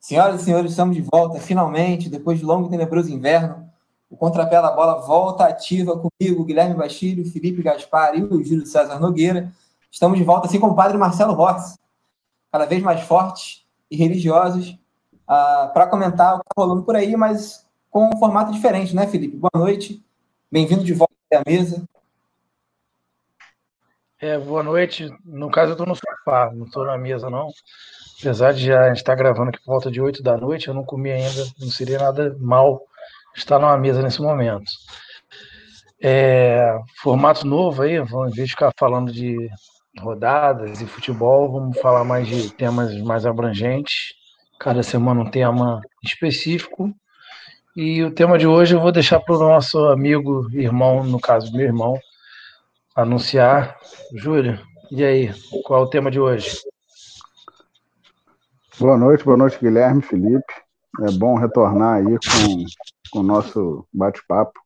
Senhoras e senhores, estamos de volta, finalmente, depois de longo e tenebroso inverno. O contrapé da bola volta ativa comigo, Guilherme Bastilho, Felipe Gaspar e o Júlio César Nogueira. Estamos de volta, assim como o padre Marcelo Rossi, cada vez mais fortes e religiosos, uh, para comentar o que está rolando por aí, mas com um formato diferente, né, Felipe? Boa noite, bem-vindo de volta à mesa. É, boa noite. No caso, eu estou no sofá, não estou na mesa, não. Apesar de já estar tá gravando aqui por volta de 8 da noite, eu não comi ainda, não seria nada mal estar numa mesa nesse momento. É, formato novo aí, vamos, em vez de ficar falando de rodadas e futebol, vamos falar mais de temas mais abrangentes. Cada semana um tema específico. E o tema de hoje eu vou deixar para o nosso amigo, irmão, no caso, meu irmão, anunciar. Júlio, e aí, qual é o tema de hoje? Boa noite, boa noite, Guilherme, Felipe. É bom retornar aí com, com o nosso bate-papo.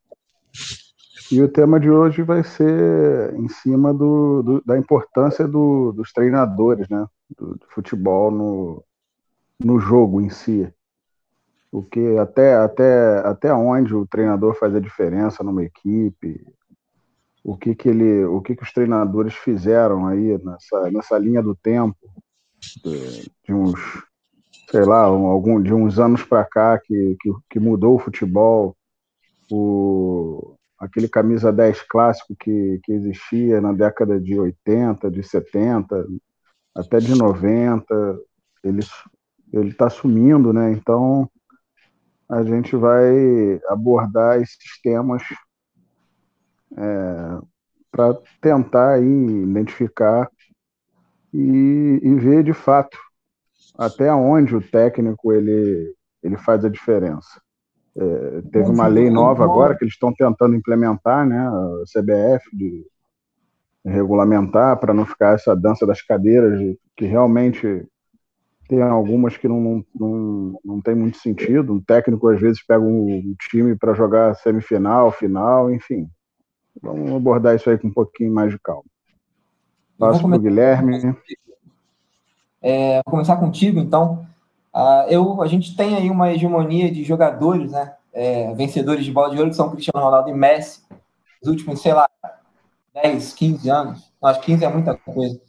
E o tema de hoje vai ser em cima do, do da importância do, dos treinadores, né? Do, do, futebol no, no jogo em si. O que até, até, até onde o treinador faz a diferença numa equipe, o que, que ele, o que, que os treinadores fizeram aí nessa, nessa linha do tempo, de, uns, sei lá, algum, de uns anos para cá que, que, que, mudou o futebol, o, aquele camisa 10 clássico que, que existia na década de 80, de 70, até de 90, ele ele está sumindo, né? Então a gente vai abordar esses temas é, para tentar aí identificar e, e, ver de fato até onde o técnico ele, ele faz a diferença. É, teve uma lei nova agora que eles estão tentando implementar, né, a CBF, de regulamentar para não ficar essa dança das cadeiras, que realmente tem algumas que não, não, não, não tem muito sentido. Um técnico às vezes pega um time para jogar semifinal, final, enfim. Vamos abordar isso aí com um pouquinho mais de calma. Passo para o Guilherme. É, vou começar contigo, então. Uh, eu, a gente tem aí uma hegemonia de jogadores, né? É, vencedores de bola de ouro, que são Cristiano Ronaldo e Messi, nos últimos, sei lá, 10, 15 anos. Acho que 15 é muita coisa.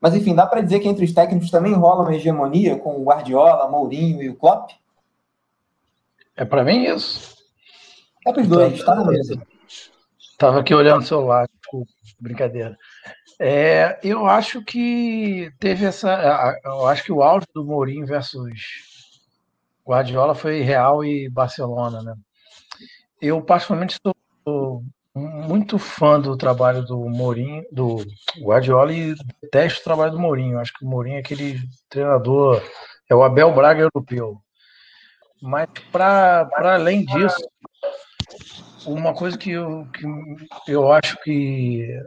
Mas, enfim, dá para dizer que entre os técnicos também rola uma hegemonia com o Guardiola, Mourinho e o Klopp? É para mim isso. É para os dois, está na mesa. Estava aqui olhando o celular, desculpa, brincadeira. É, eu acho que teve essa. Eu acho que o auge do Mourinho versus Guardiola foi Real e Barcelona, né? Eu, particularmente, sou muito fã do trabalho do Mourinho, do Guardiola e detesto o trabalho do Mourinho. Acho que o Mourinho é aquele treinador, é o Abel Braga europeu. Mas, para além disso, uma coisa que eu, que eu acho que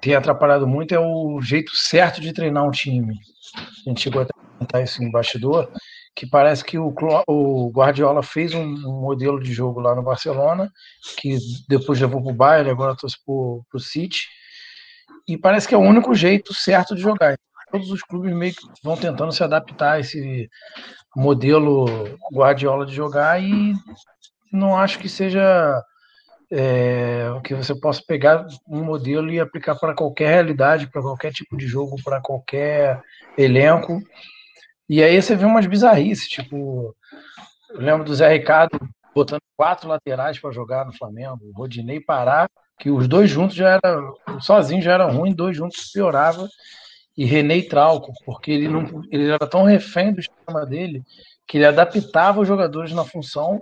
tem atrapalhado muito é o jeito certo de treinar um time. A gente chegou a tentar isso em bastidor, que parece que o, o Guardiola fez um, um, modelo de jogo lá no Barcelona, que depois levou para o Bayern, agora trouxe para o City, e parece que é o único jeito certo de jogar. Todos os clubes meio que vão tentando se adaptar a esse modelo Guardiola de jogar e não acho que seja é, que você possa pegar um modelo e aplicar para qualquer realidade, para qualquer tipo de jogo, para qualquer elenco. E aí você vê umas bizarrices, tipo, eu lembro do Zé Ricardo botando quatro laterais para jogar no Flamengo, o Rodinei parar, que os dois juntos já era, sozinho já era ruim, dois juntos piorava, e René Trauco, porque ele não ele era tão refém do esquema dele que ele adaptava os jogadores na função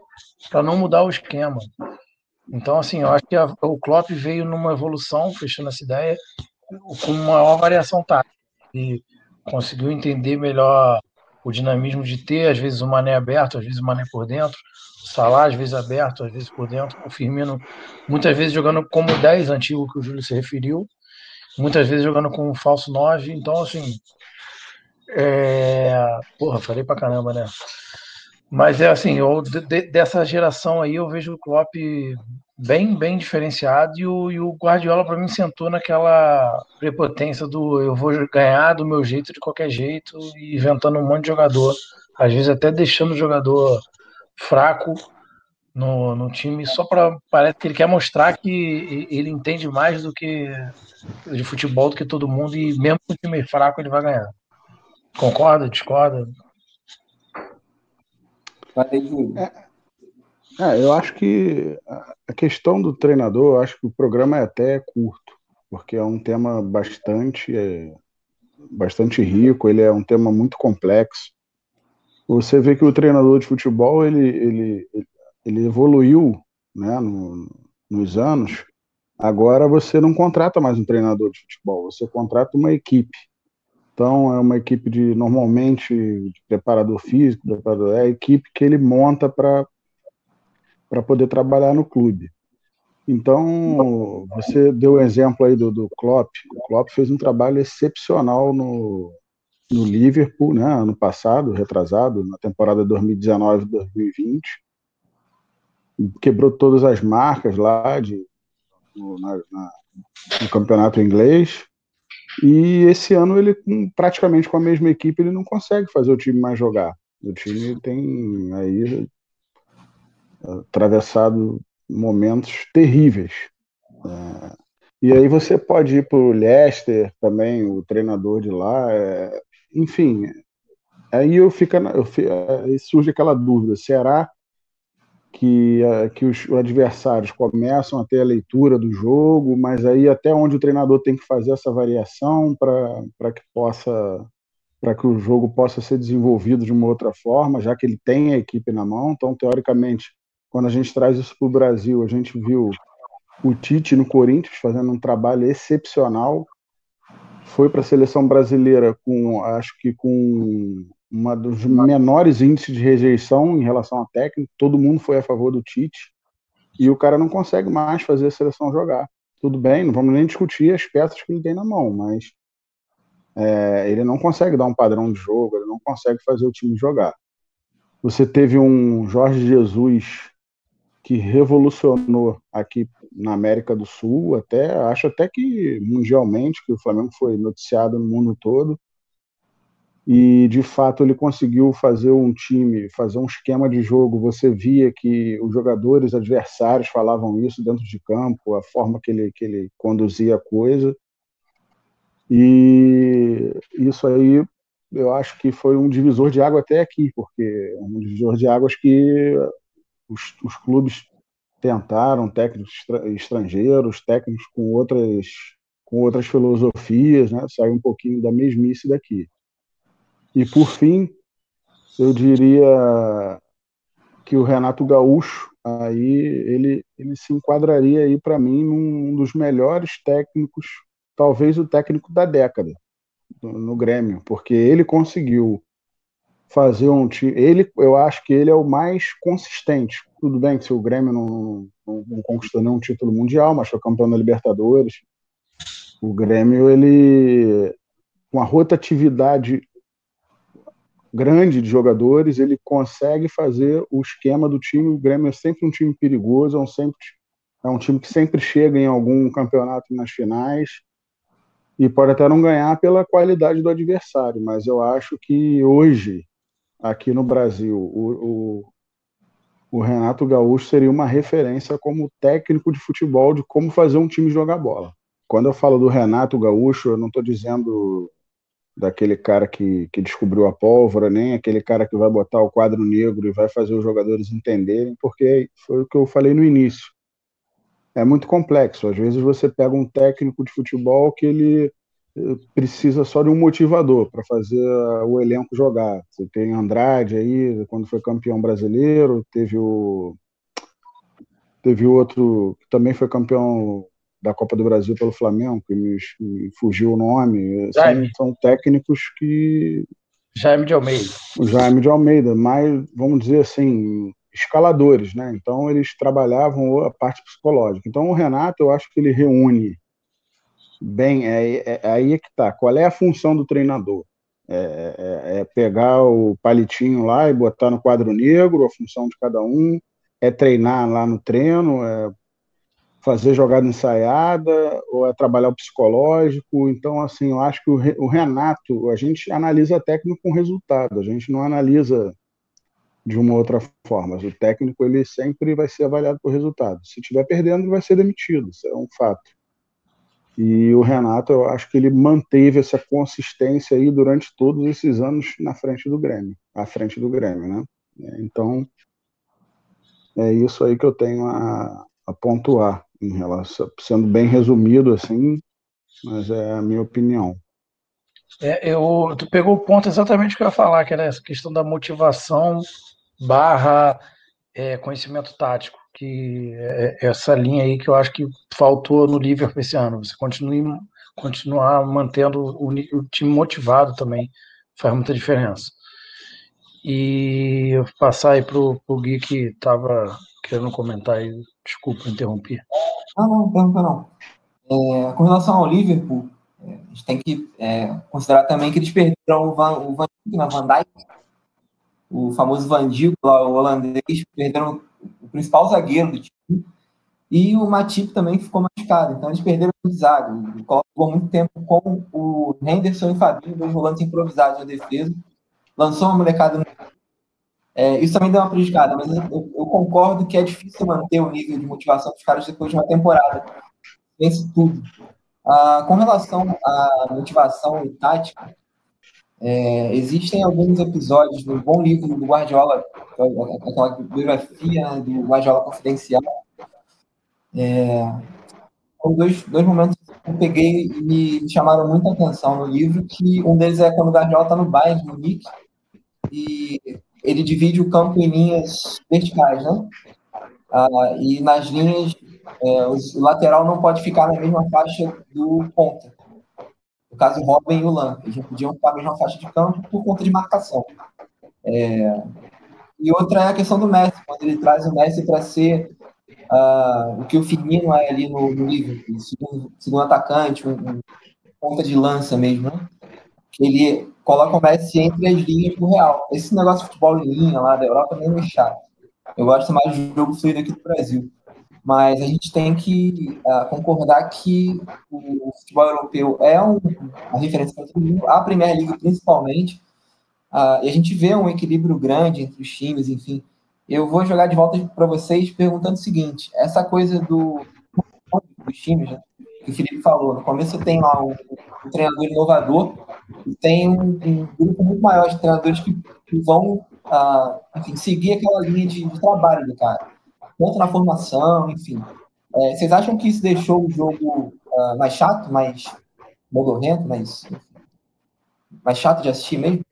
para não mudar o esquema. Então, assim, eu acho que a, o Klopp veio numa evolução, fechando essa ideia, com maior variação tática. E conseguiu entender melhor o dinamismo de ter, às vezes, o Mané aberto, às vezes o Mané por dentro, o Salah, às vezes aberto, às vezes por dentro, o Firmino, muitas vezes jogando como 10 antigo que o Júlio se referiu, muitas vezes jogando com um falso 9. Então, assim, é... porra, falei pra caramba, né? Mas é assim, eu, de, dessa geração aí eu vejo o Klopp bem, bem diferenciado e o, e o Guardiola para mim sentou naquela prepotência do eu vou ganhar do meu jeito de qualquer jeito e inventando um monte de jogador às vezes até deixando o jogador fraco no, no time só para parece que ele quer mostrar que ele entende mais do que de futebol do que todo mundo e mesmo com o time fraco ele vai ganhar. Concorda? Discorda? É, é, eu acho que a questão do treinador, eu acho que o programa é até curto, porque é um tema bastante, é, bastante rico, ele é um tema muito complexo. Você vê que o treinador de futebol ele, ele, ele evoluiu né, no, nos anos. Agora você não contrata mais um treinador de futebol, você contrata uma equipe. Então é uma equipe de normalmente de preparador físico, preparador, é a equipe que ele monta para poder trabalhar no clube. Então, você deu o exemplo aí do, do Klopp. O Klopp fez um trabalho excepcional no, no Liverpool, né, ano passado, retrasado, na temporada 2019-2020 quebrou todas as marcas lá de, no, na, na, no campeonato inglês. E esse ano ele, praticamente com a mesma equipe, ele não consegue fazer o time mais jogar. O time tem aí atravessado momentos terríveis. É, e aí você pode ir para o Leicester também, o treinador de lá. É, enfim, aí eu fico, eu, aí surge aquela dúvida: será que, que os adversários começam a ter a leitura do jogo, mas aí até onde o treinador tem que fazer essa variação para que possa para que o jogo possa ser desenvolvido de uma outra forma, já que ele tem a equipe na mão. Então, teoricamente, quando a gente traz isso para o Brasil, a gente viu o Tite no Corinthians fazendo um trabalho excepcional. Foi para a seleção brasileira com, acho que com uma dos menores índices de rejeição em relação a técnico, todo mundo foi a favor do Tite, e o cara não consegue mais fazer a seleção jogar. Tudo bem, não vamos nem discutir as peças que ele tem na mão, mas é, ele não consegue dar um padrão de jogo, ele não consegue fazer o time jogar. Você teve um Jorge Jesus que revolucionou aqui na América do Sul, até acho até que mundialmente, que o Flamengo foi noticiado no mundo todo, e de fato ele conseguiu fazer um time, fazer um esquema de jogo. Você via que os jogadores adversários falavam isso dentro de campo, a forma que ele, que ele conduzia a coisa. E isso aí eu acho que foi um divisor de água até aqui, porque um divisor de águas que os, os clubes tentaram, técnicos estrangeiros, técnicos com outras, com outras filosofias, né? saiu um pouquinho da mesmice daqui. E por fim, eu diria que o Renato Gaúcho aí ele, ele se enquadraria aí para mim num dos melhores técnicos, talvez o técnico da década no Grêmio, porque ele conseguiu fazer um time. Ele, eu acho que ele é o mais consistente. Tudo bem que se o Grêmio não, não, não conquistou nenhum título mundial, mas foi campeão da Libertadores. O Grêmio, ele, com a rotatividade grande de jogadores, ele consegue fazer o esquema do time. O Grêmio é sempre um time perigoso, é um, sempre, é um time que sempre chega em algum campeonato nas finais e pode até não ganhar pela qualidade do adversário, mas eu acho que hoje, aqui no Brasil, o, o, o Renato Gaúcho seria uma referência como técnico de futebol de como fazer um time jogar bola. Quando eu falo do Renato Gaúcho, eu não estou dizendo daquele cara que, que descobriu a pólvora, nem aquele cara que vai botar o quadro negro e vai fazer os jogadores entenderem, porque foi o que eu falei no início. É muito complexo. Às vezes você pega um técnico de futebol que ele eh, precisa só de um motivador para fazer o elenco jogar. Você tem Andrade aí, quando foi campeão brasileiro, teve o teve outro que também foi campeão da Copa do Brasil pelo Flamengo, que me, me fugiu o nome. São, são, técnicos que. Jaime de Almeida. O Jaime de Almeida, mais, vamos dizer assim, escaladores, né? Então eles trabalhavam a parte psicológica. Então o Renato, eu acho que ele reúne bem, é, é, é aí é que tá. Qual é a função do treinador? É, é, é, pegar o palitinho lá e botar no quadro negro, a função de cada um, é treinar lá no treino, é fazer jogada ensaiada ou é trabalhar o psicológico. Então, assim, eu acho que o Renato, a gente analisa técnico com resultado, a gente não analisa de uma outra forma. O técnico ele sempre vai ser avaliado por resultado. Se estiver perdendo, ele vai ser demitido, isso é um fato. E o Renato, eu acho que ele manteve essa consistência aí durante todos esses anos na frente do Grêmio, à frente do Grêmio, né? Então, é isso aí que eu tenho a, a pontuar em relação, sendo bem resumido assim, mas é a minha opinião. É, eu, tu pegou o ponto exatamente que eu ia falar, que era essa questão da motivação barra é, conhecimento tático que é, é essa linha aí que eu acho que faltou no Liverpool esse ano. Você continue, continuar mantendo o, o time motivado também faz muita diferença. E eu passar aí pro, pro Gui que estava querendo comentar aí, desculpa interromper. Não, não, não. É, com relação ao Liverpool, é, a gente tem que é, considerar também que eles perderam o Van, o Van, Van Dijk, o famoso Van Dijk, o holandês, perderam o principal zagueiro do time, e o Matip também ficou machucado. Então eles perderam o zaga. Colocou muito tempo com o Henderson e o Fabinho, dois volantes improvisados na defesa. Lançou uma molecada. No... É, isso também deu uma prejudicada, mas eu, eu, concordo que é difícil manter o nível de motivação dos caras depois de uma temporada. Vence tudo. Ah, com relação à motivação e tática, é, existem alguns episódios no bom livro do Guardiola, aquela biografia né, do Guardiola Confidencial. É, dois, dois momentos que eu peguei e me chamaram muita atenção no livro, que um deles é quando o Guardiola está no Bayern, no Nick, e ele divide o campo em linhas verticais, né? Ah, e nas linhas, é, o lateral não pode ficar na mesma faixa do ponta. No caso, Robin e o Lan. Eles não podiam ficar na mesma faixa de campo por conta de marcação. É... E outra é a questão do Messi, quando ele traz o Messi para ser uh, o que o Firmino é ali no, no Liverpool, segundo, segundo atacante, um, um, ponta de lança mesmo, né? Ele coloca o Messi entre as linhas do Real. Esse negócio de futebol em linha lá da Europa é meio chato. Eu gosto mais do jogo fluido aqui do Brasil mas a gente tem que uh, concordar que o futebol europeu é um, uma referência para todo mundo, a Premier League principalmente, uh, e a gente vê um equilíbrio grande entre os times, enfim. Eu vou jogar de volta para vocês perguntando o seguinte: essa coisa do dos times, né, que o Felipe falou, no começo tem lá um, um treinador inovador tem um, um, grupo muito maior de treinadores que, que vão uh, enfim, seguir aquela linha de, de trabalho do cara tanto na formação, enfim. É, vocês acham que isso deixou o jogo uh, mais chato, mais modorrento, mais, mais chato de assistir mesmo?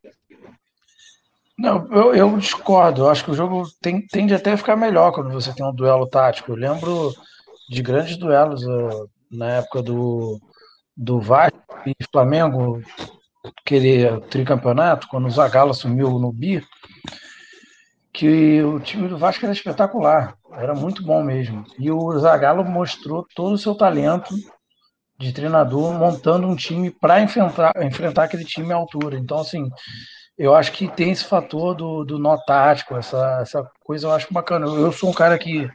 Não, eu, eu discordo. Eu acho que o jogo tem, tende até a ficar melhor quando você tem um duelo tático. Eu lembro de grandes duelos uh, na época do, do Vasco e Flamengo, aquele tricampeonato, quando o Zagallo assumiu no Bi, que o time do Vasco era espetacular. Era muito bom mesmo. E o Zagallo mostrou todo o seu talento de treinador montando um time para enfrentar, enfrentar aquele time à altura. Então, assim, eu acho que tem esse fator do, do nó tático, essa, essa coisa eu acho bacana. Eu, eu sou um cara que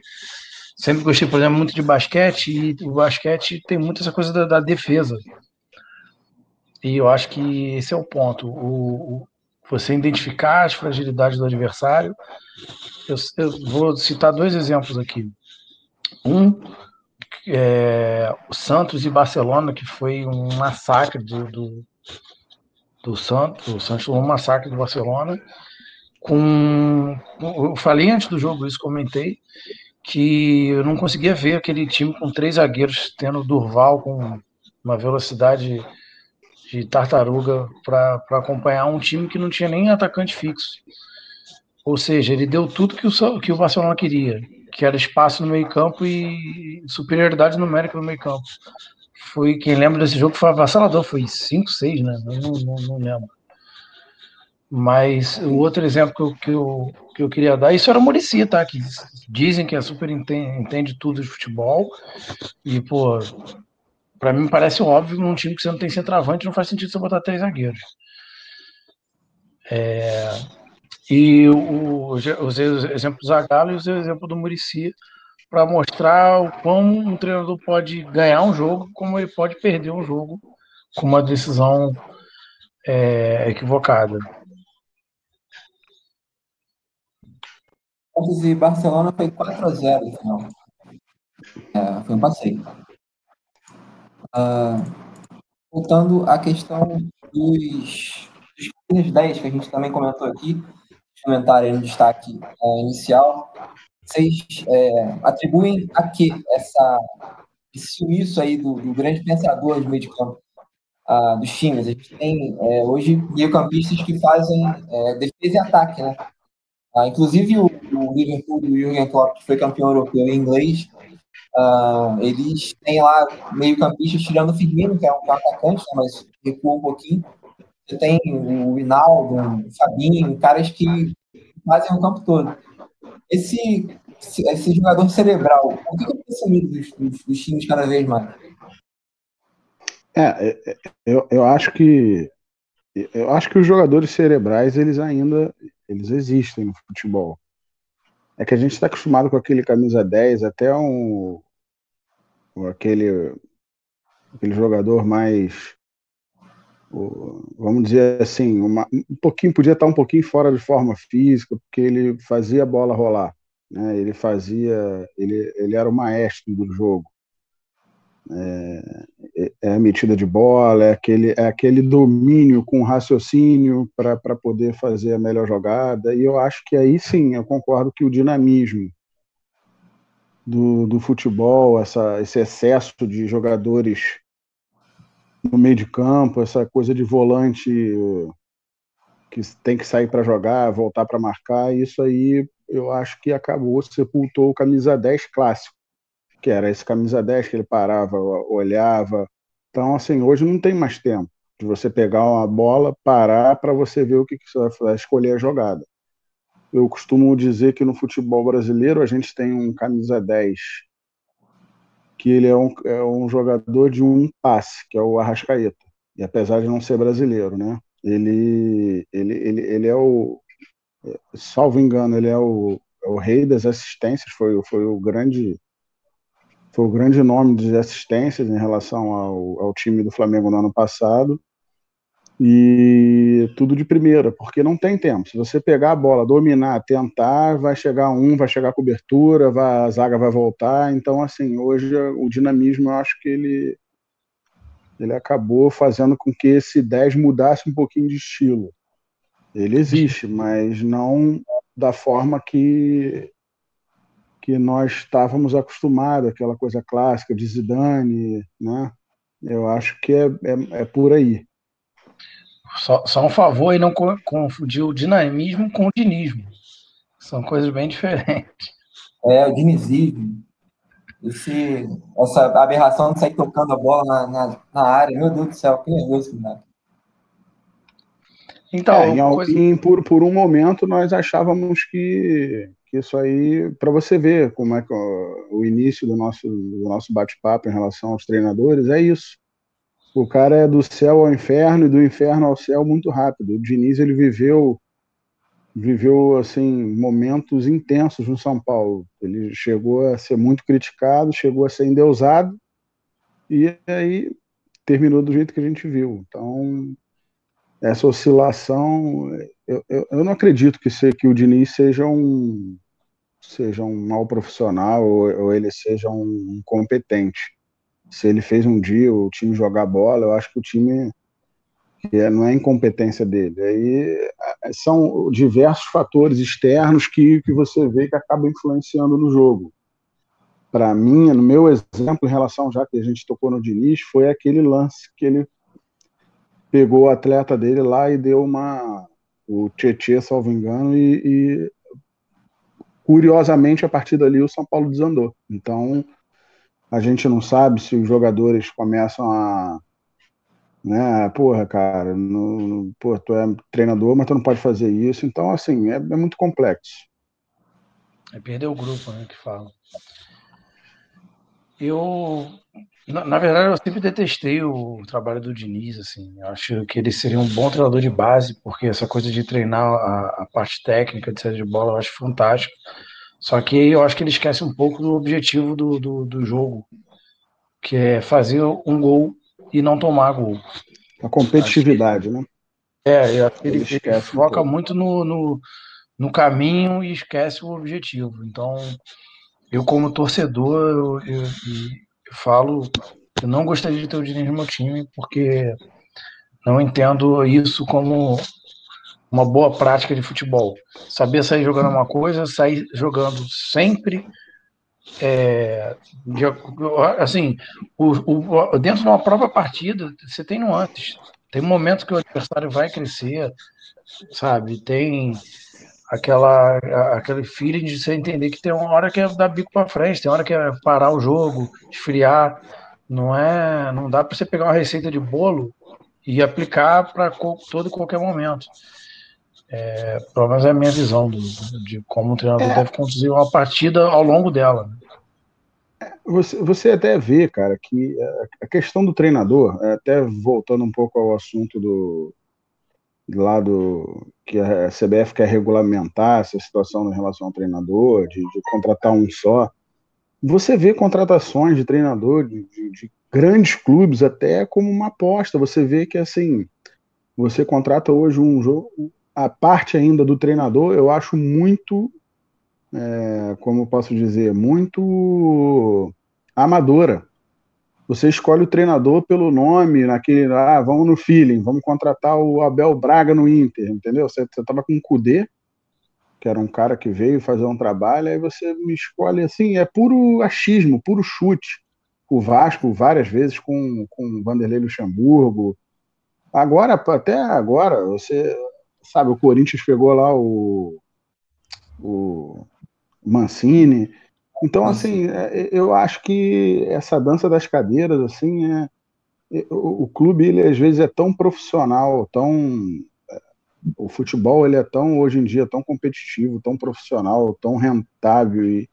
sempre gostei, por exemplo, muito de basquete, e o basquete tem muito essa coisa da, da defesa. E eu acho que esse é o ponto. O, o, você identificar as fragilidades do adversário eu, eu vou citar dois exemplos aqui. Um, é, o Santos e Barcelona, que foi um massacre do, do, do Santos, o Santos foi um massacre do Barcelona. Com, eu falei antes do jogo, isso comentei, que eu não conseguia ver aquele time com três zagueiros, tendo Durval com uma velocidade de tartaruga para acompanhar um time que não tinha nem atacante fixo. Ou seja, ele deu tudo que o, que o Barcelona queria, que era espaço no meio-campo e superioridade numérica no meio-campo. Foi quem lembra desse jogo foi avassalador, foi 5, 6, né? Eu não, não, não, lembro. Mas o outro exemplo que eu, que, eu, que eu queria dar, isso era o Murici, tá? Que dizem que é super entende, entende tudo de futebol. E, pô, para mim parece óbvio num time que você não tem centroavante, não faz sentido você botar três zagueiros. É, e o, os exemplos do Zagallo e os exemplos do Murici para mostrar o quão um treinador pode ganhar um jogo, como ele pode perder um jogo com uma decisão é, equivocada. Santos e Barcelona foi 4 a 0 no final. É, foi um passeio. Uh, voltando à questão dos, dos 10 que a gente também comentou aqui, comentário no destaque é, inicial, vocês é, atribuem a que essa, esse sumiço aí do, do grande pensador de meio de campo uh, dos times? A gente tem é, hoje meio-campistas que fazem é, defesa e ataque, né? Uh, inclusive o, o Liverpool do Jürgen Klopp, que foi campeão europeu em inglês, uh, eles têm lá meio-campistas tirando o Firmino, que é um, atacante, né, mas recua um pouquinho. Você tem o Hinaldo, o Fabinho, caras que fazem o campo todo. Esse, esse jogador cerebral, o que, tem sumido dos, dos, dos times cada vez mais? É, é, é, eu, eu acho que eu acho que os jogadores cerebrais eles ainda eles existem no futebol. É que a gente está acostumado com aquele camisa 10, até um aquele aquele jogador mais vamos dizer assim, uma, um pouquinho podia estar um pouquinho fora de forma física, porque ele fazia a bola rolar, né? Ele fazia, ele, ele era o maestro do jogo. É, é, é a metida de bola, é aquele, é aquele domínio com raciocínio para poder fazer a melhor jogada. E eu acho que aí sim, eu concordo que o dinamismo do, do futebol, essa, esse excesso de jogadores no meio de campo, essa coisa de volante que tem que sair para jogar, voltar para marcar, isso aí eu acho que acabou, sepultou o camisa 10 clássico, que era esse camisa 10 que ele parava, olhava. Então, assim, hoje não tem mais tempo de você pegar uma bola, parar para você ver o que, que você vai fazer, escolher a jogada. Eu costumo dizer que no futebol brasileiro a gente tem um camisa 10 que ele é um, é um jogador de um passe, que é o Arrascaeta. E apesar de não ser brasileiro, né? Ele, ele, ele, ele é o, salvo engano, ele é o, é o rei das assistências, foi, foi o grande foi o grande nome de assistências em relação ao, ao time do Flamengo no ano passado e tudo de primeira, porque não tem tempo. Se você pegar a bola, dominar, tentar, vai chegar um, vai chegar a cobertura, vai, a zaga vai voltar. Então, assim, hoje o dinamismo, eu acho que ele, ele acabou fazendo com que esse 10 mudasse um pouquinho de estilo. Ele existe, mas não da forma que que nós estávamos acostumados, aquela coisa clássica de Zidane, né? Eu acho que é, é, é por aí. Só, só um favor e não confundir o dinamismo com o dinismo. São coisas bem diferentes. É, o dinizismo. Esse, essa aberração de sair tocando a bola na, na, na área, meu Deus do céu, que nervoso que dá. Então, é, em, coisa... em, por, por um momento nós achávamos que, que isso aí, para você ver como é que o, início do nosso, do nosso bate-papo em relação aos treinadores, é isso. O cara é do céu ao inferno e do inferno ao céu muito rápido. O Diniz ele viveu viveu assim momentos intensos no São Paulo. Ele chegou a ser muito criticado, chegou a ser endeusado e aí terminou do jeito que a gente viu. Então essa oscilação, eu, eu, eu não acredito que, se, que o Diniz seja um seja um mau profissional ou, ou ele seja um incompetente se ele fez um dia o time jogar bola, eu acho que o time é, não é incompetência dele. Aí são diversos fatores externos que, que você vê que acabam influenciando no jogo. Para mim, no meu exemplo, em relação já que a gente tocou no Diniz, foi aquele lance que ele pegou o atleta dele lá e deu uma. o Tietchan, salvo engano, e, e curiosamente, a partir dali o São Paulo desandou. Então, a gente não sabe se os jogadores começam a. Né, porra, cara, no, porra, tu é treinador, mas tu não pode fazer isso. Então, assim, é, é muito complexo. É perder o grupo, né, que fala. Eu, na, na, verdade, eu sempre detestei o trabalho do Diniz, assim. Eu acho que ele seria um bom treinador de base, porque essa coisa de treinar a, a parte técnica de saída de bola eu acho fantástico. Só que eu acho que ele esquece um pouco do objetivo do, do, do jogo, que é fazer um gol e não tomar gol. A competitividade, né? É, ele, ele, ele foca um muito no, no, no, caminho e esquece o objetivo. Então, eu como torcedor, eu, eu, falo, eu não gostaria de ter o Diniz no meu time, porque não entendo isso como uma boa prática de futebol. Saber sair jogando uma coisa, sair jogando sempre é, de, assim, o, o, dentro de uma própria partida, você tem nuances. Tem momentos que o adversário vai crescer, sabe? Tem aquela aquele feeling de você entender que tem uma hora que é dar bico para frente, tem hora que é parar o jogo, esfriar. Não é, não dá para você pegar uma receita de bolo e aplicar para todo e qualquer momento. É, pelo menos é a minha visão do, de como o treinador é. deve conduzir uma partida ao longo dela. Né? Você, você até vê, cara, que a questão do treinador, é, até voltando um pouco ao assunto do lado que a CBF quer regulamentar essa situação em relação ao treinador, de, de contratar um só. Você vê contratações de treinador de, de, de, grandes clubes até como uma aposta. Você vê que assim, você contrata hoje um jogo, a parte ainda do treinador, eu acho muito é, como posso dizer, muito amadora. Você escolhe o treinador pelo nome, naquele, ah, vamos no feeling, vamos contratar o Abel Braga no Inter, entendeu? Você estava com o Cudê, que era um cara que veio fazer um trabalho, aí você me escolhe assim, é puro achismo, puro chute. O Vasco, várias vezes, com, com Vanderlei Luxemburgo. Agora, até agora, você sabe, o Corinthians pegou lá o, o Mancini. Então, assim, é, eu acho que essa dança das cadeiras, assim, é, o, o clube, ele às vezes é tão profissional, tão é, o futebol ele é tão hoje em dia tão competitivo, tão profissional, tão rentável e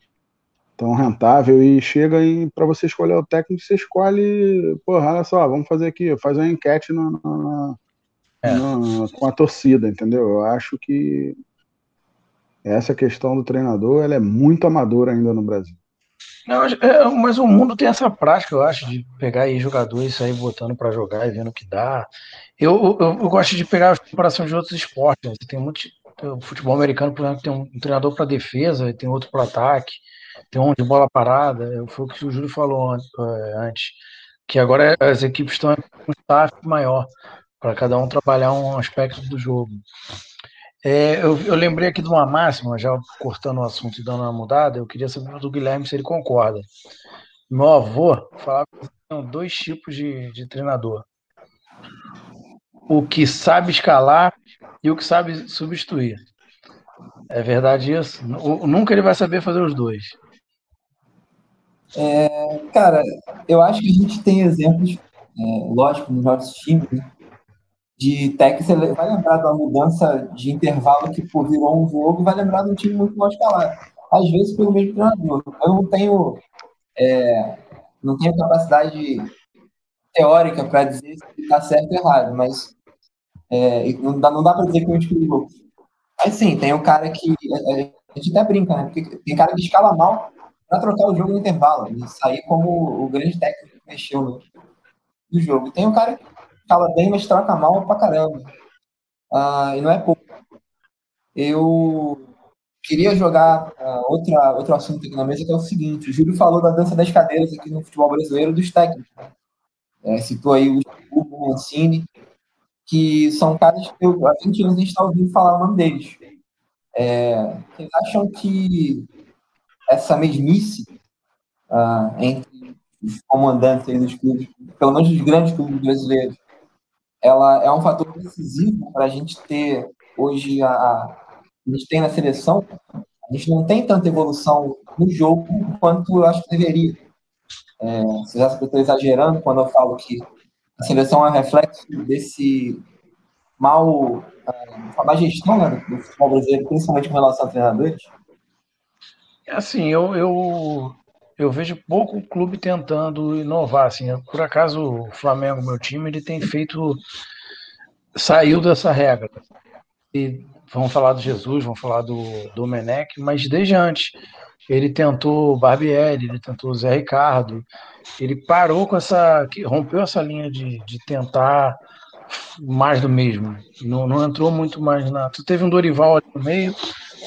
tão rentável e chega para você escolher o técnico, você escolhe, porra, olha só, vamos fazer aqui, faz uma enquete no, no, é. no, com a torcida, entendeu? Eu acho que essa questão do treinador ela é muito amadora ainda no Brasil. Não, é, mas o mundo tem essa prática, eu acho, de pegar aí jogadores e sair botando para jogar e vendo o que dá. Eu, eu, eu, gosto de pegar a comparação de outros esportes. Né? Tem muito o futebol americano, por exemplo, tem um treinador para defesa, tem outro para ataque, tem um de bola parada. Foi o que o Júlio falou é, antes, que agora as equipes estão com um staff maior para cada um trabalhar um aspecto do jogo. É, eu, eu, lembrei aqui de uma máxima, já cortando o assunto e dando uma mudada, eu queria saber do Guilherme se ele concorda. Meu avô falava que tinham dois tipos de, de treinador. O que sabe escalar e o que sabe substituir. É verdade isso? Nunca ele vai saber fazer os dois. É, cara, eu acho que a gente tem exemplos, é, lógico, nos nossos times, né? De técnico, você vai lembrar uma mudança de intervalo que pô, virou um jogo vai lembrar de um time muito mais escalado. Às vezes pelo mesmo treinador. Eu não tenho, é, não tenho capacidade teórica para dizer se está certo ou errado, mas é, não dá, não dá para dizer que eu escolhi jogo. Mas sim, tem um cara que. É, é, a gente até brinca, né? Porque tem cara que escala mal para trocar o jogo no intervalo e sair como o grande técnico que mexeu no, no jogo. E tem um cara que escala bem, mas troca mal pra caramba. Ah, e não é pouco. Eu queria jogar uh, outra, outro assunto aqui na mesa, que é o seguinte: o Júlio falou da dança das cadeiras aqui no futebol brasileiro dos técnicos. É, citou aí o Hugo Mancini, que são caras que eu, há 20 anos a gente está ouvindo falar o nome deles. É, vocês acham que essa mesmice uh, entre os comandantes dos clubes, pelo menos dos grandes clubes brasileiros, ela é um fator decisivo para a gente ter hoje a, a, gente tem na seleção, a gente não tem tanta evolução no jogo quanto eu acho que deveria. É, que eu estou exagerando quando eu falo que a seleção é um reflexo desse mal, a má gestão né, do futebol brasileiro, principalmente com relação a treinadores? É assim, eu, eu, eu vejo pouco clube tentando inovar. Assim, por acaso o Flamengo, meu time, ele tem feito. saiu dessa regra. e vamos falar do Jesus, vamos falar do, do Menec, mas desde antes. Ele tentou Barbieri, ele tentou Zé Ricardo, ele parou com essa. rompeu essa linha de, de tentar mais do mesmo. Não, não entrou muito mais na. Tu teve um Dorival ali no meio,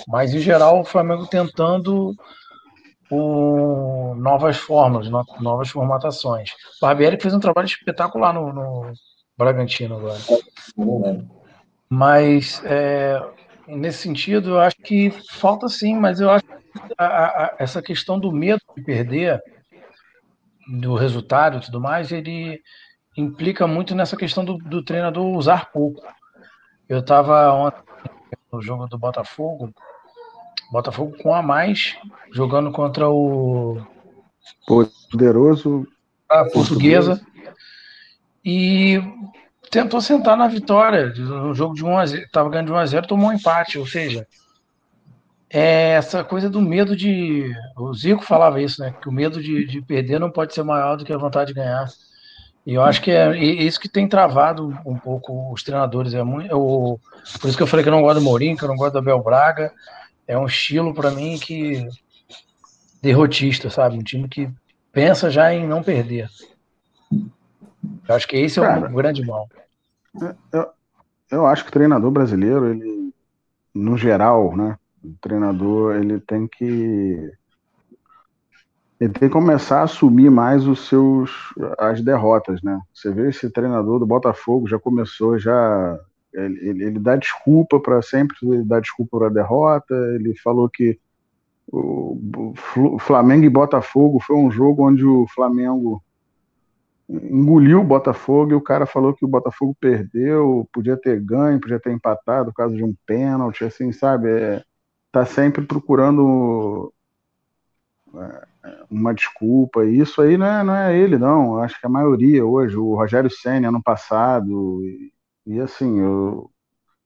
mas em geral o Flamengo tentando o, novas formas, novas formatações. O Barbieri fez um trabalho espetacular no, no Bragantino agora. Mas é, nesse sentido, eu acho que falta sim, mas eu acho que a, a, essa questão do medo de perder, do resultado e tudo mais, ele implica muito nessa questão do, do treinador usar pouco. Eu estava ontem no jogo do Botafogo, Botafogo com a mais, jogando contra o poderoso a portuguesa. E tentou sentar na vitória. No jogo de 1 a 0, estava ganhando de 1 a 0, tomou um empate, ou seja, é essa coisa do medo de. O Zico falava isso, né? Que o medo de, de perder não pode ser maior do que a vontade de ganhar. E eu acho que é isso que tem travado um pouco os treinadores. É muito, eu, por isso que eu falei que eu não gosto do Mourinho, que eu não gosto do Abel Braga. É um estilo, para mim, que. derrotista, sabe? Um time que pensa já em não perder. Eu acho que esse é o grande mal. Eu, eu acho que o treinador brasileiro, ele, no geral, né? O treinador ele tem que ele tem que começar a assumir mais os seus as derrotas, né? Você vê esse treinador do Botafogo já começou já ele, ele, dá desculpa para sempre ele dá desculpa para a derrota. Ele falou que o, Flamengo e Botafogo foi um jogo onde o Flamengo engoliu o Botafogo e o cara falou que o Botafogo perdeu, podia ter ganho, podia ter empatado causa de um pênalti, assim, sabe? É, tá sempre procurando é, uma desculpa. E isso aí não é, não é ele, não. Acho que a maioria hoje, o Rogério Senna ano passado, e, e assim, eu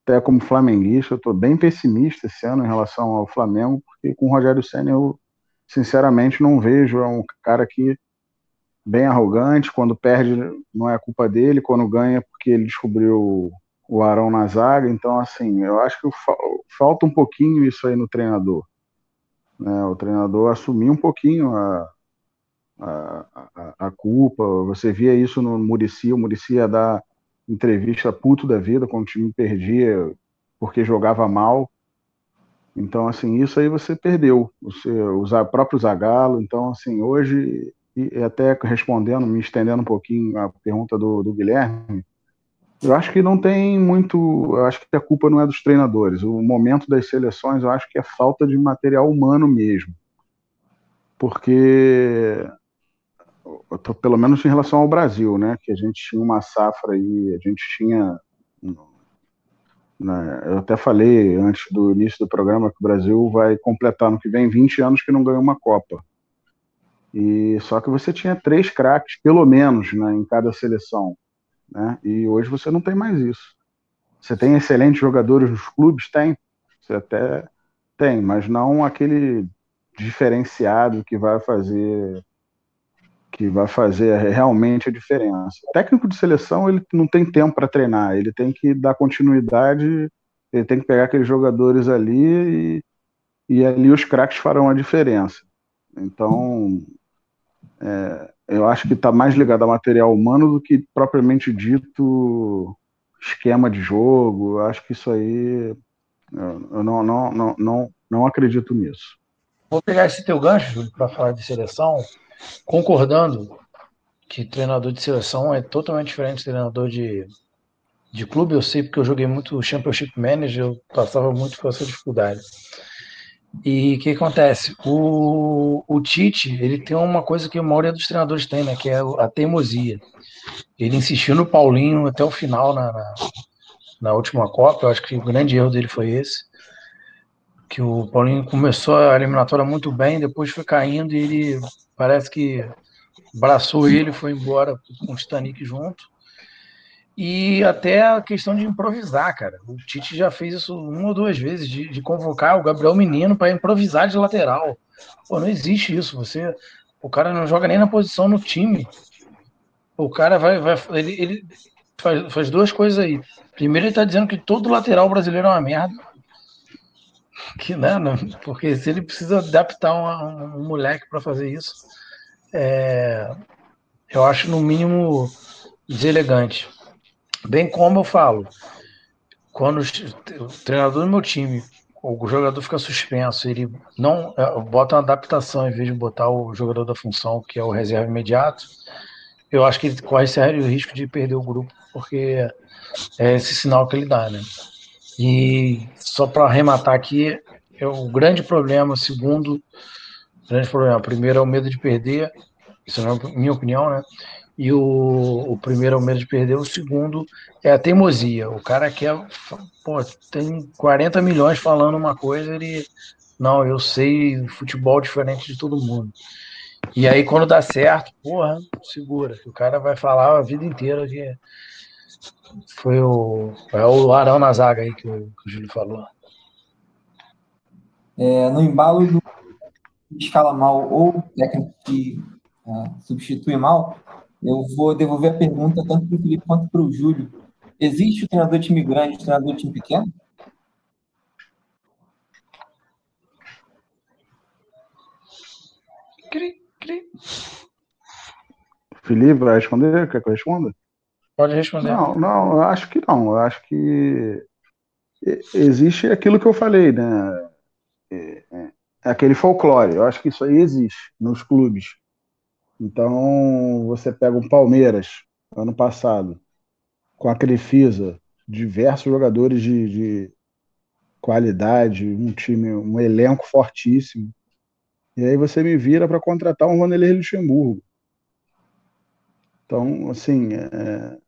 até como flamenguista, eu estou bem pessimista esse ano em relação ao Flamengo, porque com o Rogério Senna eu sinceramente não vejo é um cara que bem arrogante, quando perde não é culpa dele, quando ganha porque ele descobriu o Arão na zaga. Então, assim, eu acho que falta um pouquinho isso aí no treinador. Né? O treinador assumir um pouquinho a, a, a, a culpa. Você via isso no Murici, o Murici ia dar entrevista puto da vida quando o time perdia porque jogava mal. Então, assim, isso aí você perdeu. Você usar próprio Zagalo. Então, assim, hoje, e até respondendo, me estendendo um pouquinho a pergunta do, do Guilherme, eu acho que não tem muito. Eu acho que a culpa não é dos treinadores. O momento das seleções, eu acho que é falta de material humano mesmo. Porque, pelo menos em relação ao Brasil, né? Que a gente tinha uma safra aí, a gente tinha. Né, eu até falei antes do início do programa que o Brasil vai completar no que vem 20 anos que não ganhou uma Copa. E só que você tinha três craques, pelo menos, né, em cada seleção. Né? E hoje você não tem mais isso. Você tem excelentes jogadores nos clubes? Tem. Você até tem, mas não aquele diferenciado que vai fazer que vai fazer realmente a diferença. O técnico de seleção ele não tem tempo para treinar, ele tem que dar continuidade, ele tem que pegar aqueles jogadores ali e, e ali os craques farão a diferença. Então, é, eu acho que está mais ligado a material humano do que propriamente dito esquema de jogo. Eu acho que isso aí eu não, não, não, não, não acredito nisso. Vou pegar esse teu gancho, para falar de seleção, concordando que treinador de seleção é totalmente diferente de treinador de, de clube. Eu sei porque eu joguei muito Championship Manager, eu passava muito com essa dificuldade. E o que acontece? O, o Tite, ele tem uma coisa que a maioria dos treinadores tem, né? Que é a teimosia. Ele insistiu no Paulinho até o final na, na, na última Copa. Eu acho que o grande erro dele foi esse. Que o Paulinho começou a eliminatória muito bem, depois foi caindo e ele parece que abraçou ele, foi embora com o Titanic junto. E até a questão de improvisar, cara. O Tite já fez isso uma ou duas vezes, de, de convocar o Gabriel Menino para improvisar de lateral. Pô, não existe isso. Você, o cara não joga nem na posição no time. O cara vai, vai ele, ele faz, faz duas coisas aí. Primeiro, ele está dizendo que todo lateral brasileiro é uma merda. Que, né, porque se ele precisa adaptar um, um moleque para fazer isso, é, eu acho no mínimo deselegante. Bem como eu falo, quando o treinador do meu time, o jogador fica suspenso, ele não é, bota uma adaptação em vez de botar o jogador da função, que é o reserva imediato, eu acho que ele corre sério o risco de perder o grupo, porque é esse sinal que ele dá, né? E só para arrematar aqui, é o grande problema, segundo grande problema, primeiro é o medo de perder, isso é a minha opinião, né? E o, o primeiro é o medo de perder, o segundo é a teimosia. O cara quer, pô, tem 40 milhões falando uma coisa, ele, não, eu sei futebol diferente de todo mundo. E aí, quando dá certo, porra, segura. O cara vai falar a vida inteira que foi o, é o Arão na zaga aí que o, que o Júlio falou. É, no embalo do escala mal ou técnico que uh, substitui mal, eu vou devolver a pergunta tanto para o Felipe quanto para o Júlio. Existe o treinador de time grande e o treinador de time pequeno? Cri, cri. Felipe, vai responder? Quer que eu responda? Pode responder. Não, não, acho que não. Acho que existe aquilo que eu falei, né? É, é, é aquele folclore. Eu acho que isso aí existe nos clubes. Então, você pega um Palmeiras, ano passado, com a Crefisa, diversos jogadores de, de qualidade, um time, um elenco fortíssimo. E aí você me vira para contratar um Vanderlei Luxemburgo. Então, assim, é,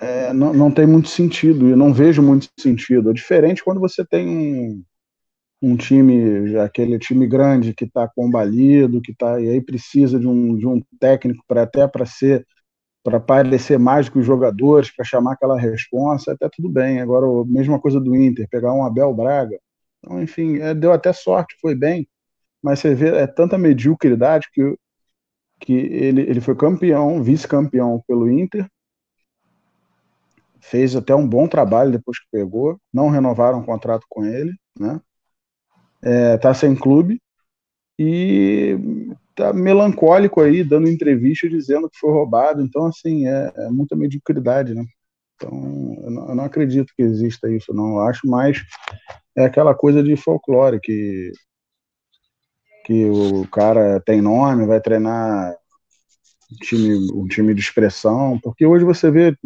é, não, não tem muito sentido, e não vejo muito sentido. É diferente quando você tem um, um time, aquele time grande que está combalido, que tá, e aí precisa de um, de um técnico para até para ser para parecer mais que os jogadores, para chamar aquela resposta, até tudo bem. Agora, a mesma coisa do Inter, pegar um Abel Braga. Então, enfim, é, deu até sorte, foi bem, mas você vê, é tanta mediocridade que, que ele, ele foi campeão, vice-campeão pelo Inter, fez até um bom trabalho depois que pegou, não renovaram o contrato com ele, né? É, tá sem clube e tá melancólico aí, dando entrevista dizendo que foi roubado. Então, assim, é, é muita mediocridade, né? Então, eu não, eu não, acredito que exista isso, não. Eu acho mais é aquela coisa de folclore que que o cara tem nome, vai treinar um time, um time de expressão, porque hoje você vê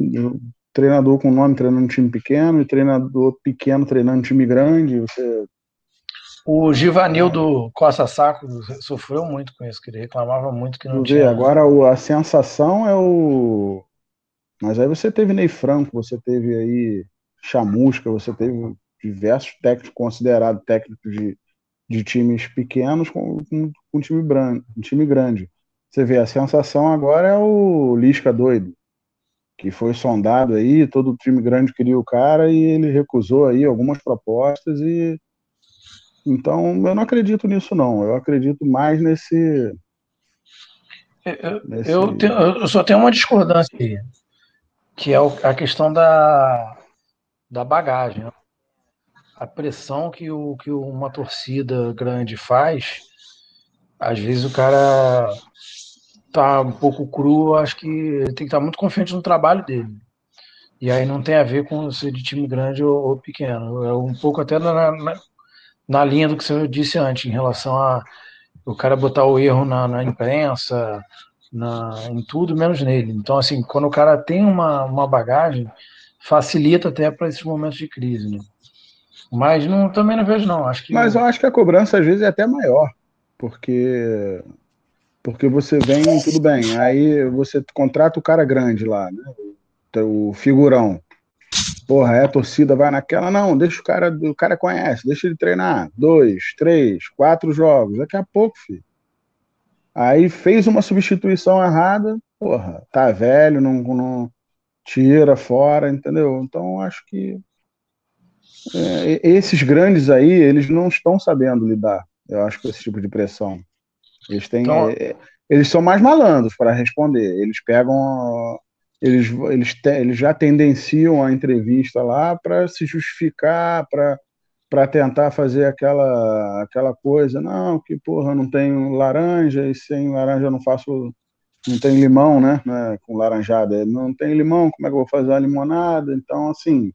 treinador com nome treinando um time pequeno e treinador pequeno treinando um time grande. Você... O Givanildo Costa Saco sofreu muito com isso, que ele reclamava muito que não tinha. Ver, agora a sensação é o. Mas aí você teve Ney Franco, você teve aí Chamusca, você teve diversos técnicos considerados técnicos de, de times pequenos com, com, com um, time branco, um time grande. Você vê, a sensação agora é o Lisca doido que foi sondado aí, todo time grande queria o cara e ele recusou aí algumas propostas e então eu não acredito nisso não, eu acredito mais nesse eu, nesse... eu, tenho, eu só tenho uma discordância aí, que é a questão da, da bagagem. Né? A pressão que, o, que uma torcida grande faz, às vezes o cara tá um pouco cru, acho que tem que estar muito confiante no trabalho dele. E aí não tem a ver com ser de time grande ou, ou pequeno. É um pouco até na, na, na, linha do que você disse antes, em relação a o cara botar o erro na, na imprensa, na, em tudo menos nele. Então, assim, quando o cara tem uma, uma bagagem, facilita até para esses momentos de crise, né? Mas não, também não vejo, não. Acho que Mas eu acho que a cobrança às vezes é até maior, porque porque você vem, tudo bem, aí você contrata o cara grande lá, né? O figurão. Porra, é a torcida vai naquela, não, deixa o cara, o cara conhece, deixa ele treinar. Dois, três, quatro jogos, daqui a pouco, filho. Aí fez uma substituição errada, porra, tá velho, não, não tira fora, entendeu? Então acho que é, esses grandes aí, eles não estão sabendo lidar, eu acho, com esse tipo de pressão. Eles têm. Então, é, eles são mais malandros para responder. Eles pegam eles, eles, te, eles já tendenciam a entrevista lá para se justificar, para tentar fazer aquela, aquela coisa, não, que porra, não tenho laranja, e sem laranja eu não faço, não tem limão, né, né com laranjada, não tem limão, como é que eu vou fazer a limonada? Então, assim,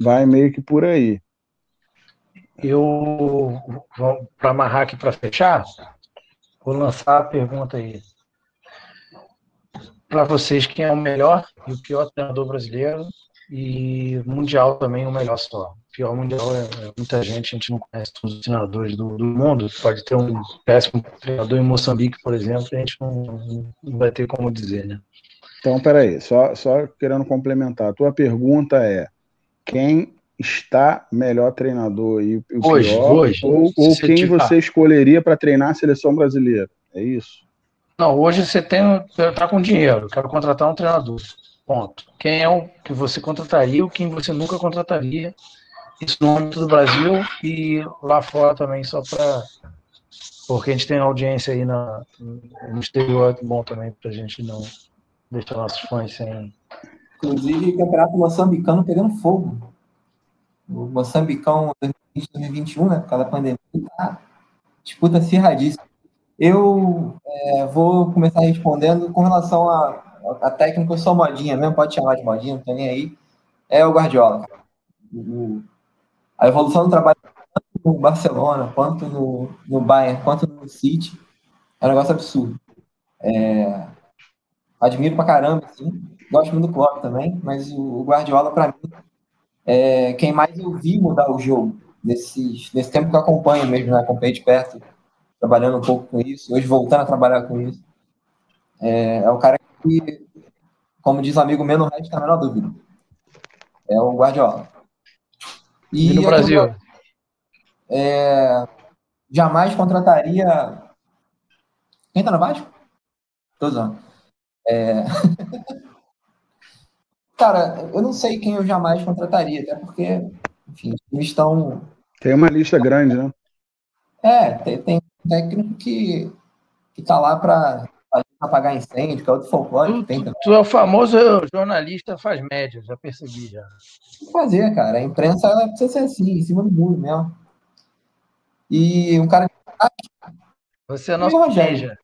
vai meio que por aí. Eu, para amarrar aqui para fechar, vou lançar a pergunta aí para vocês quem é o melhor e o pior treinador brasileiro e mundial também o melhor só. Pior mundial é, é, muita gente, a gente não conhece todos os treinadores do, do mundo. Pode ter um péssimo treinador em Moçambique, por exemplo, a gente não, não vai ter como dizer, né? Então, peraí, só, só querendo complementar. A tua pergunta é quem está melhor treinador e o hoje, pior, hoje, ou, ou quem você escolheria para treinar a seleção brasileira? É isso? Não, hoje você tem tá com dinheiro, quero contratar um treinador. Ponto. Quem é o que você contrataria ou quem você nunca contrataria? Isso no âmbito do Brasil e lá fora também, só para. Porque a gente tem audiência aí na, no exterior, é bom também para a gente não deixar nossos fãs sem. Inclusive, o campeonato moçambicano pegando fogo. O Moçambicão 2021, né, por causa da pandemia, tá disputa acirradíssima. Eu é, vou começar respondendo com relação a, a técnico, eu sou modinha mesmo, pode chamar de modinha, não tem nem aí. É o Guardiola. O, a evolução do trabalho tanto no Barcelona, quanto no, no Bayern, quanto no City, é um negócio absurdo. É, admiro pra caramba, assim. Gosto muito do Klopp também, mas o, o Guardiola, para mim, é quem mais eu vi mudar o jogo nesse, nesse tempo que eu acompanho mesmo, né? acompanhei de perto trabalhando um pouco com isso, hoje voltando a trabalhar com isso. É, é o cara que, como diz o amigo meu, não resta a menor dúvida. É o Guardiola. E, e no Brasil? é, jamais contrataria. Quem tá no Vasco? Tô usando. É... Cara, eu não sei quem eu jamais contrataria, até porque, enfim, eles estão. Tem uma lista grande, né? É, tem, tem técnico que, que tá lá para apagar incêndio, que é outro folclore. Tu, tem tu é o famoso jornalista faz média, já percebi já. Tem que fazer, cara. A imprensa ela precisa ser assim, em cima do muro mesmo. E um cara. Você é nosso Rogério.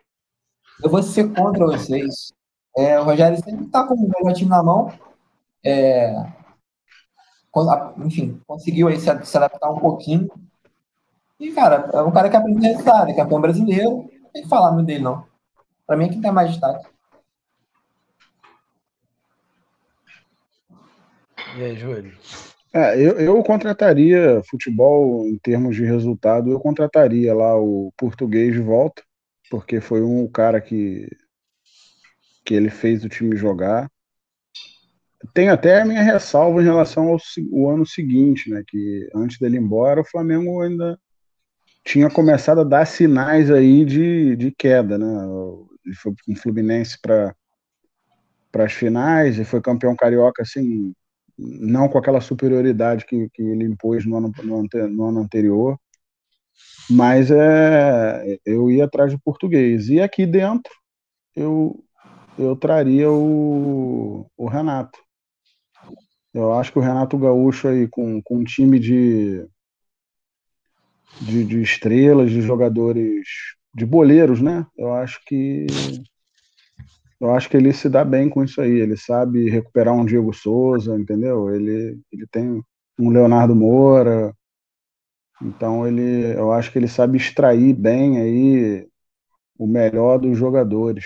Eu vou ser contra vocês. É, o Rogério sempre tá com o melhor time na mão. É, enfim, conseguiu aí se, se adaptar um pouquinho e, cara, é um cara que aprende resultado, é campeão brasileiro, não tem que falar muito dele, não. Pra mim é quem tem mais destaque. E aí, Júlio? É, eu, eu contrataria futebol em termos de resultado, eu contrataria lá o português de volta, porque foi um cara que, que ele fez o time jogar. Tem até a minha ressalva em relação ao, ao ano seguinte, né? Que antes dele ir embora, o Flamengo ainda tinha começado a dar sinais aí de, de queda, né? Ele foi com o Fluminense para as finais e foi campeão carioca assim, não com aquela superioridade que, que ele impôs no ano, no, no ano anterior, mas é, eu ia atrás do português. E aqui dentro eu, eu traria o, o Renato. Eu acho que o Renato Gaúcho aí com, com um time de de, de estrelas, de jogadores, de boleiros, né? Eu acho que eu acho que ele se dá bem com isso aí. Ele sabe recuperar um Diego Souza, entendeu? Ele, ele tem um Leonardo Moura. Então ele, eu acho que ele sabe extrair bem aí o melhor dos jogadores.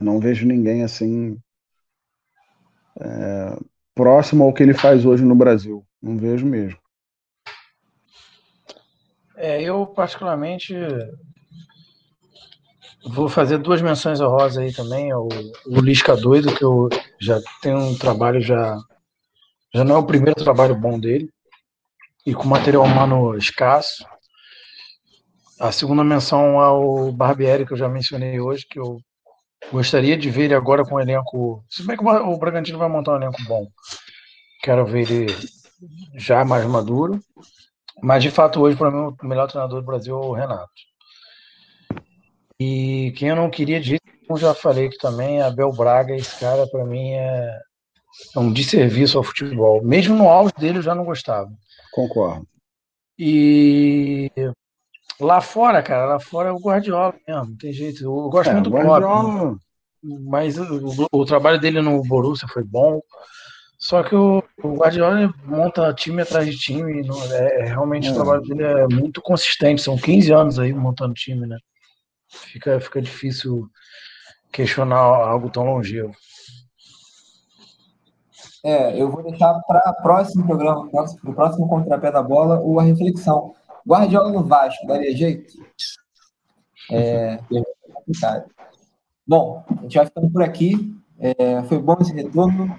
Não vejo ninguém assim é, próximo ao que ele faz hoje no Brasil. Não vejo mesmo. É, eu particularmente vou fazer duas menções honrosas aí também. O, o Lisca Doido, que eu já tenho um trabalho já. Já não é o primeiro trabalho bom dele. E com material humano escasso. A segunda menção ao Barbieri, que eu já mencionei hoje, que eu gostaria de ver ele agora com um elenco. Se bem que o Bragantino vai montar um elenco bom. Quero ver ele já mais maduro. Mas, de fato, hoje, para mim, o melhor treinador do Brasil é o Renato. E quem eu não queria jeito como já falei aqui também, Abel Braga, esse cara, para mim, é, é um desserviço ao futebol. Mesmo no auge dele, eu já não gostava. Concordo. E lá fora, cara, lá fora é o Guardiola mesmo, não tem jeito. Eu gosto é, muito do Guardiola... Klopp, mas o, o, trabalho dele no Borussia foi bom. Só que o, o Guardiola monta time atrás de time. Não, é, é, realmente é. o trabalho dele é muito consistente. São 15 anos aí montando time, né? Fica, fica difícil questionar algo tão longevo. É, eu vou deixar para o próximo programa, para o próximo contrapé da bola, a reflexão. Guardiola no Vasco, daria jeito? É, é complicado. Bom, a gente vai ficando por aqui. É, foi bom esse retorno,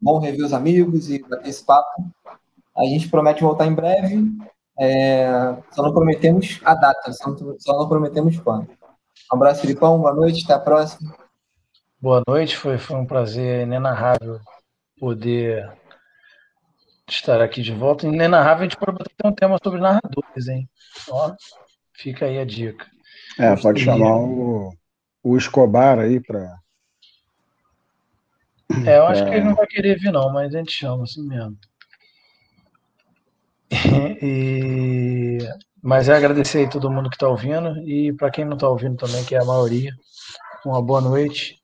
bom rever os amigos e bater esse papo. A gente promete voltar em breve, é, só não prometemos a data, só não, só não prometemos quando. Um abraço, Filipão, boa noite, até a próxima. Boa noite, foi, foi um prazer inenarrável poder estar aqui de volta. Inenarrável, a gente pode ter um tema sobre narradores, hein? Ó, fica aí a dica. É, pode chamar o, o Escobar aí para. É, eu acho é... que ele não vai querer vir, não, mas a gente chama assim mesmo. E... Mas é agradecer aí todo mundo que está ouvindo e para quem não está ouvindo também, que é a maioria, uma boa noite.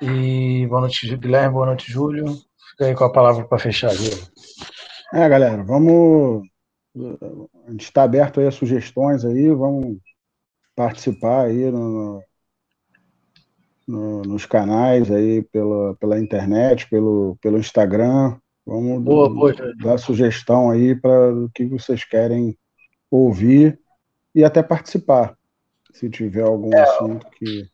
E boa noite, Guilherme, boa noite, Júlio. Fica aí com a palavra para fechar, Júlio. É, galera, vamos. A gente está aberto aí a sugestões aí, vamos participar aí no, no, nos canais aí pela, pela internet, pelo, pelo Instagram. Vamos boa, boa, dar sugestão aí para o que vocês querem ouvir e até participar, se tiver algum é, assunto que.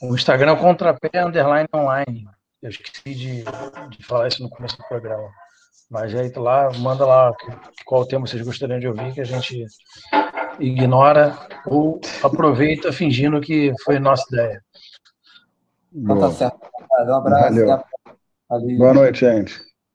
O Instagram é o contrapé underline online. Eu esqueci de, de falar isso no começo do programa. Mas aí lá, manda lá qual tema vocês gostariam de ouvir, que a gente ignora ou aproveita fingindo que foi nossa ideia. Então tá certo. Um abraço. Valeu. Boa noite, gente.